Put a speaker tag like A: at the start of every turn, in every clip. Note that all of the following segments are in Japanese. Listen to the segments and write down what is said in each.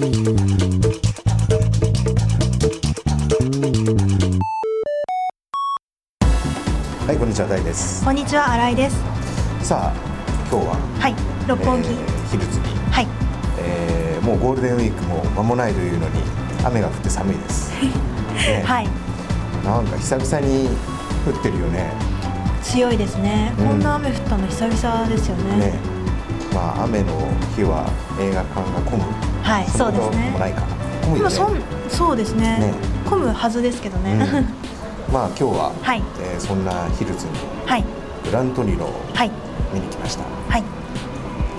A: はいこんにちは大です。
B: こんにちは、新井です。
A: さあ今日は、
B: はい、六本木。
A: えー昼過ぎ、
B: はい、
A: えーもうゴールデンウィークも間もないというのに雨が降って寒いです、ね
B: はい、
A: なんか久々に降ってるよね。
B: 強いですね。
A: うん。
B: こんな雨降ったの久々ですよね。
A: ねまあ雨の日は映画館が混む。
B: はい、
A: そ
B: うですね。
A: も。ないかな混むよね。
B: そん、そうですね。
A: ね。
B: 混むはずですけどね。
A: うん。まあ今日は、
B: はい、
A: えーそんなヒルズに
B: はい、
A: グラントリノを
B: はい、
A: 見に来ました。
B: はい。
A: ど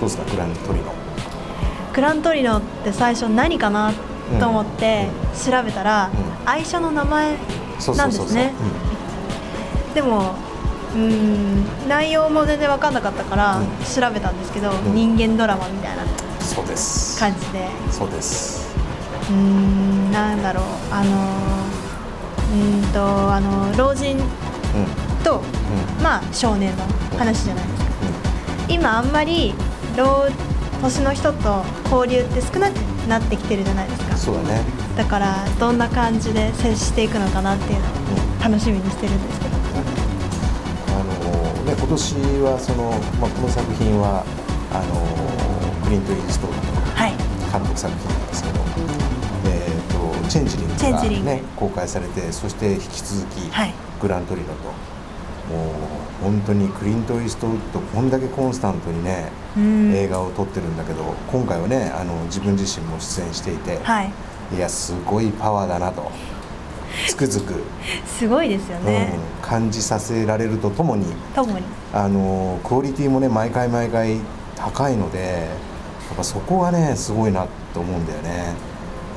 A: うですかグラントリノ
B: グラントリノって最初何かなと思って調べたら、
A: う
B: 愛車の名前なんですね。でも。うーん。内容も全然分かんなかったから
A: うん。
B: 調べたんですけど、
A: ん。
B: 人間ドラマみたいな
A: うんそうです。
B: 感じで。
A: そうです。
B: うーんなんだろう。あのうーんとあの老人
A: うん。
B: と、
A: うん。
B: まあ少年の話じゃないですか。今あんまり老年の人と交流って少なくなってきてるじゃないですか。
A: そうだね。
B: だからどんな感じで接していくのかなっていうのを楽しみにしてるんですけど
A: 年はその、まあ、この作品はあのクリント・イーストウッド監督作品なんですけど、えー、とチェンジリングが、
B: チェン
A: 公開されてそして引き続き、
B: はい。
A: グラントリノともう本当にクリント・イーストウッドこんだけコンスタントにね、
B: うん。
A: 映画を撮ってるんだけど今回はねあの自分自身も出演していて、
B: はい。
A: い、やすごいパワーだなとつくづく、
B: すごいですよね、
A: うん、感じさせられるとともに
B: ともに。
A: あのクオリティもね毎回毎回高いのでやっぱそこがねすごいなと思うんだよね。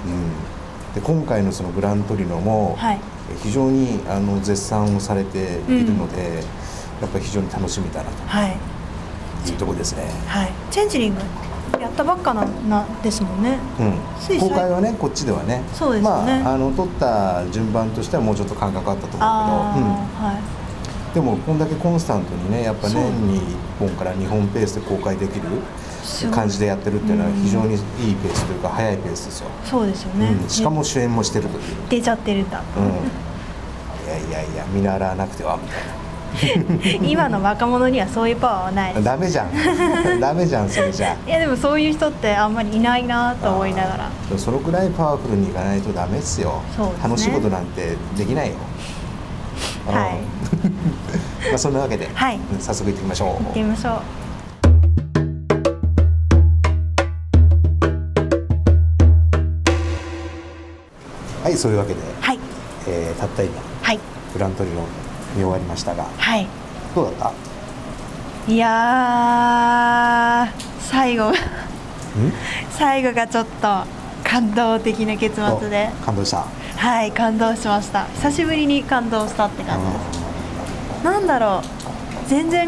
A: うん、で今回のそのグラントリノも
B: はい。
A: 非常にあの絶賛をされているので、やっぱり非常に楽しみだな
B: はい。
A: というところですね。
B: はい。チェンジリングやったばっかななですもんね。
A: うん、
B: 最
A: 公開はねこっちではね。
B: そうですよね。
A: まあ、あの撮った順番としてはもうちょっと間隔あったと思うけど、
B: ああ、はい。
A: うん、でもこんだけコンスタントにねやっぱ年に1本から2本ペースで公開できる感じでやってるっていうのは
B: うん。
A: 非常にいいペースというか早いペースですよ、
B: そうですよね、
A: うん、しかも主演もしてるという、
B: 出ちゃってるんだ、
A: うん、いやいやいや見習わなくてはみたい
B: 今の若者にはそういうパワーはない。で
A: な
B: す
A: ダメじゃん。ダメじゃんそれじゃ
B: いやでもそういう人ってあんまりいないなと思いながら。
A: そのくらいパワフルにいかないとダメっすよ。
B: ね。
A: 楽しいことなんてできないよ。
B: はい。
A: うん。まあそんなわけで、
B: はい。
A: うん早速行ってみましょう。
B: 行ってみましょう。
A: はいそういうわけで、
B: はい。
A: えーたった今
B: はい。
A: グラントリノ見終わりましたが
B: はい。
A: どうだった？
B: いやー最後
A: ん？
B: 最後がちょっと感動的な結末で。
A: お感動した？
B: はい感動しました。久しぶりに感動したって感じです。なんだろう。全然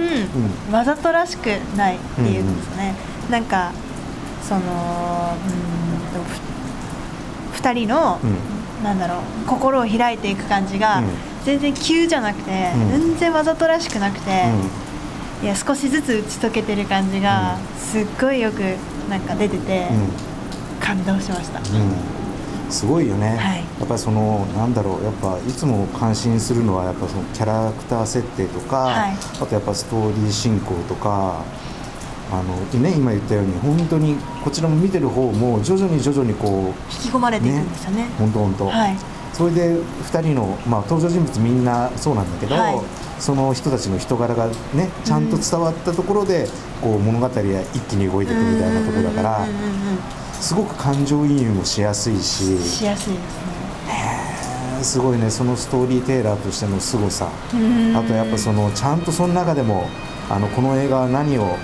A: う
B: わざとらしくないっていうんですかね、なんかそのうーんとふ2人の、
A: うん。
B: なんだろう心を開いていく感じが、
A: うん
B: 全然急じゃなくて、
A: うん。
B: 全然わざとらしくなくて、
A: う
B: いや少しずつ打ち解けてる感じが、
A: うん。
B: すっごいよくなんか出てて、
A: ん。
B: 感動しました、
A: うん。すごいよね、
B: はい。
A: やっぱりそのなんだろうやっぱいつも関心するのはやっぱそのキャラクター設定とか、
B: はい。
A: あとやっぱストーリー進行とかあの、ね、今言ったように本当にこちらも見てる方も徐々に徐々にこう
B: 引き込まれていくんですよね。
A: 本当本当、
B: はい
A: それで2人の、まあ、登場人物みんなそうなんだけど、
B: はい。
A: その人たちの人柄がねちゃんと伝わったところで、こう物語が一気に動いていくみたいなところだから、すごく感情移入もしやすいし
B: しやすいですね。
A: すごいねそのストーリーテーラーとしての凄さ。
B: うん。
A: あとやっぱそのちゃんとその中でもあのこの映画は何を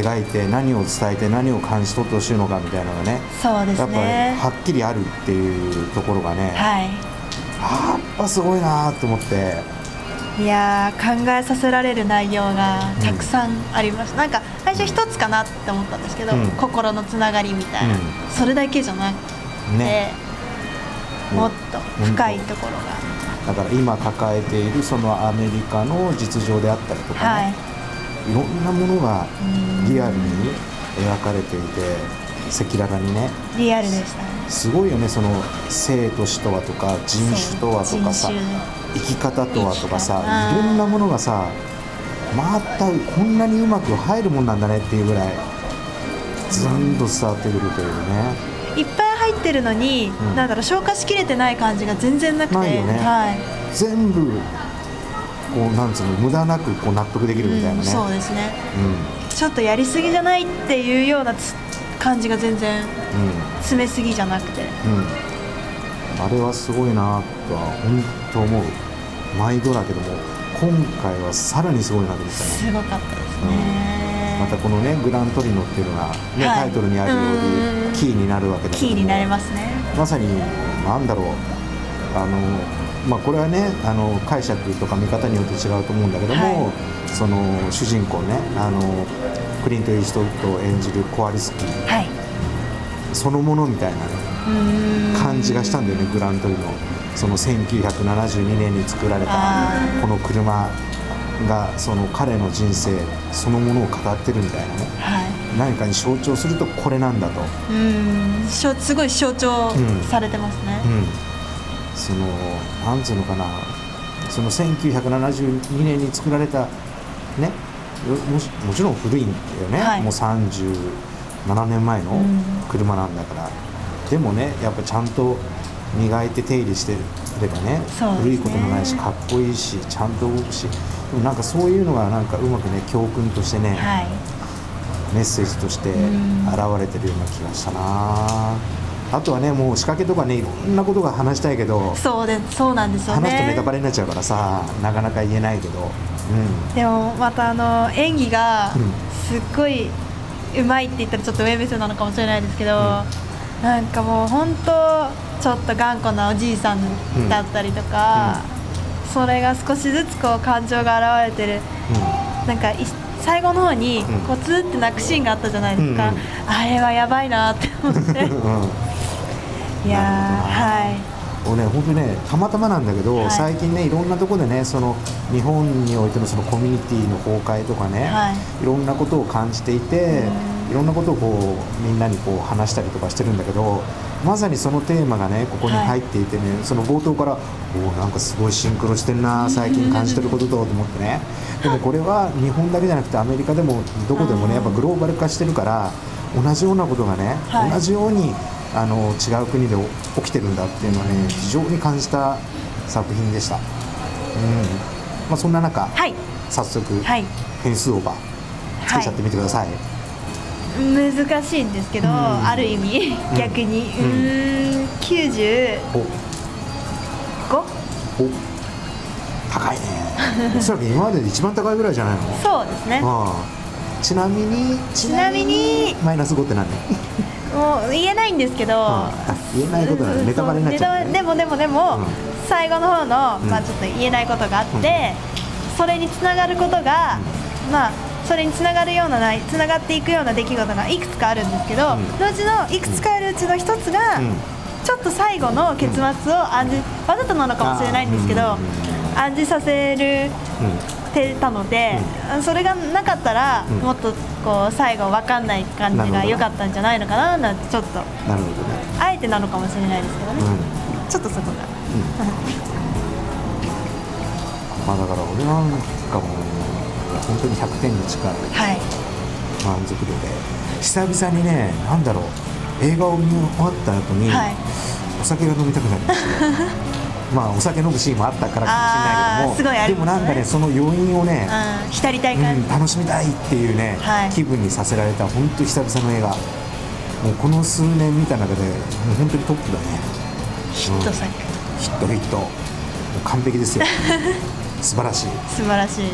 A: 描いて何を伝えて何を感じ取ってほしいのかみたいなのがね。
B: そうです
A: やっぱり
B: ね
A: はっきりあるっていうところがね、
B: はい。
A: やっぱすごいなーと思って。
B: いやー考えさせられる内容がたくさんありました、なんか最初一つかなって思ったんですけど、
A: うん。
B: 心のつながりみたいな、
A: うん。
B: それだけじゃなくて、
A: ね。
B: もっと深いところが、
A: だから今抱えているそのアメリカの実情であったりとか
B: はい。
A: ね、い、ろんなものが
B: うん
A: リアルに描かれていて赤裸々にね。
B: リアルでしたね。
A: すごいよねその生と死とはとか人種とはとかさ生き方とはとかさいろんなものがさまたこんなにうまく入るもんなんだねっていうぐらいずんと伝わってくるというね。
B: いっぱい入ってるのに、
A: ん。
B: なんだろう消化しきれてない感じが全然なくて。
A: ね。
B: はい。
A: 全部こうなんつうの無駄なくこう納得できるみたいなね、
B: うんそうですね。
A: うん。
B: ちょっとやりすぎじゃないっていうようなつ感じが全然詰めすぎじゃなくて。
A: うん。うんあれはすごいなとは本当思う。毎度だけども今回はさらにすごいなと思ったね。
B: すごかったですね、
A: またこのねグラントリノっていうのが、ね
B: はい。
A: タイトルにあるよう
B: うん。
A: にキーになるわけだけども。
B: キーになれますね。
A: まさになんだろう。あのまあこれはねあの解釈とか見方によって違うと思うんだけども、
B: は
A: その主人公ねあのクリント・イーストウッドを演じるコアリスキー。
B: はい。
A: そのものみたいな感じがしたんだよねグラントリノ。その1972年に作られたこの車がその彼の人生そのものを語ってるみたいなね。
B: はい。
A: 何かに象徴するとこれなんだと、
B: うーん。すごい象徴
A: うん。
B: されてますね、
A: うん、そのなんつうのかな。その1972年に作られたねもしもちろん古いんだよね、
B: はい。
A: もう37年前の
B: うん。
A: 車なんだから、でもねやっぱちゃんと磨いて手入れしてればね
B: ね。
A: 古いこともないしかっこいいしちゃんと動くし。でもなんかそういうのがなんかうまくね教訓としてね、
B: はい。
A: メッセージとして
B: うん。
A: 現れてるような気がしたなあとはねもう仕掛けとかねいろんなことが話したいけど
B: そうでそうなんですよね。
A: 話すとネタバレになっちゃうからさなかなか言えないけど、う
B: でもまたあの演技が
A: うん。
B: すっごいうまいって言ったらちょっと上目線なのかもしれないですけど、なんかもう本当ちょっと頑固なおじいさんだったりとか、それが少しずつこう感情が現れてる。なんかい最後の方に
A: うん。
B: こうツーって泣くシーンがあったじゃないですか、
A: うんうん。
B: あれはやばいなって思って。
A: んうん、うん
B: いやはい。
A: 俺ね本当にねたまたまなんだけど、
B: はい。
A: 最近ねいろんなところでねその日本においてのそのコミュニティの崩壊とかね、
B: はい。
A: いろんなことを感じていて
B: うん。
A: いろんなことをこうみんなにこう話したりとかしてるんだけどまさにそのテーマがねここに入っていてね、その冒頭からおおなんかすごいシンクロしてんな最近感じてることとと思ってね。でもこれは日本だけじゃなくてアメリカでもどこでもねやっぱグローバル化してるから同じようなことがね、
B: はい。
A: 同じようにあの違う国で起きてるんだっていうのはね非常に感じた作品でした、うん。まあ、そんな中、
B: はい。
A: 早速、
B: はい。
A: 変数オーバーつけちゃってみてください、
B: 難しいんですけど、
A: うん。
B: ある意味逆に。うーん95
A: お。お。高いね。おそらく今までで一番高いぐらいじゃないの？
B: そうですね。
A: うん。ちなみに
B: ちなみに。
A: マイナス5って何？
B: もう言えないんですけど、
A: あ言えないことなのネタバレになっちゃうね。
B: でもでもでも、
A: うん。
B: 最後の方の、
A: うん
B: まあ、ちょっと言えないことがあって、それにつながることが、まあそれにつながるようなないつながっていくような出来事がいくつかあるんですけど、
A: うん。
B: のうちのいくつかあるうちの一つが、
A: うん。
B: ちょっと最後の結末を暗示、わざとなのかもしれないんですけど、暗示させるてたので、それがなかったら、
A: うん。
B: もっとこう最後わかんない感じが良かったんじゃないのかななんてちょっと。
A: なるほどね。
B: あえてなのかもしれないですけどね、
A: うん。
B: ちょっとそこが。
A: まあだから俺なんかもう本当に100点に近い。
B: はい。
A: 満足度で。久々にねなんだろう。映画を見終わった後に、
B: はい。
A: お酒が飲みたくなりました。ね まあお酒飲むシーンもあったからかもしれないけども。でもなんかねその余韻をね、
B: うん浸りたい感。じ、
A: うん、楽しみたいっていうね、
B: はい。
A: 気分にさせられた本当久々の映画。もうこの数年見た中でもう本当にトップだね。
B: ヒット作、
A: ヒットヒット。もう完璧ですよ。素晴らしい、うん
B: 素晴らしい。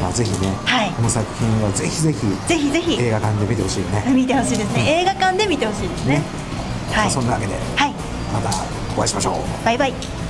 A: まあ、ぜひね、
B: はい。
A: この作品はぜひぜひ
B: ぜひぜひ。
A: 映画館で見てほしいよね、
B: 見てほしいですね、映画館で見てほしいですね。
A: ね。
B: はい。
A: そんなわけで。
B: はい
A: またお会いしましょう。
B: バイバイ。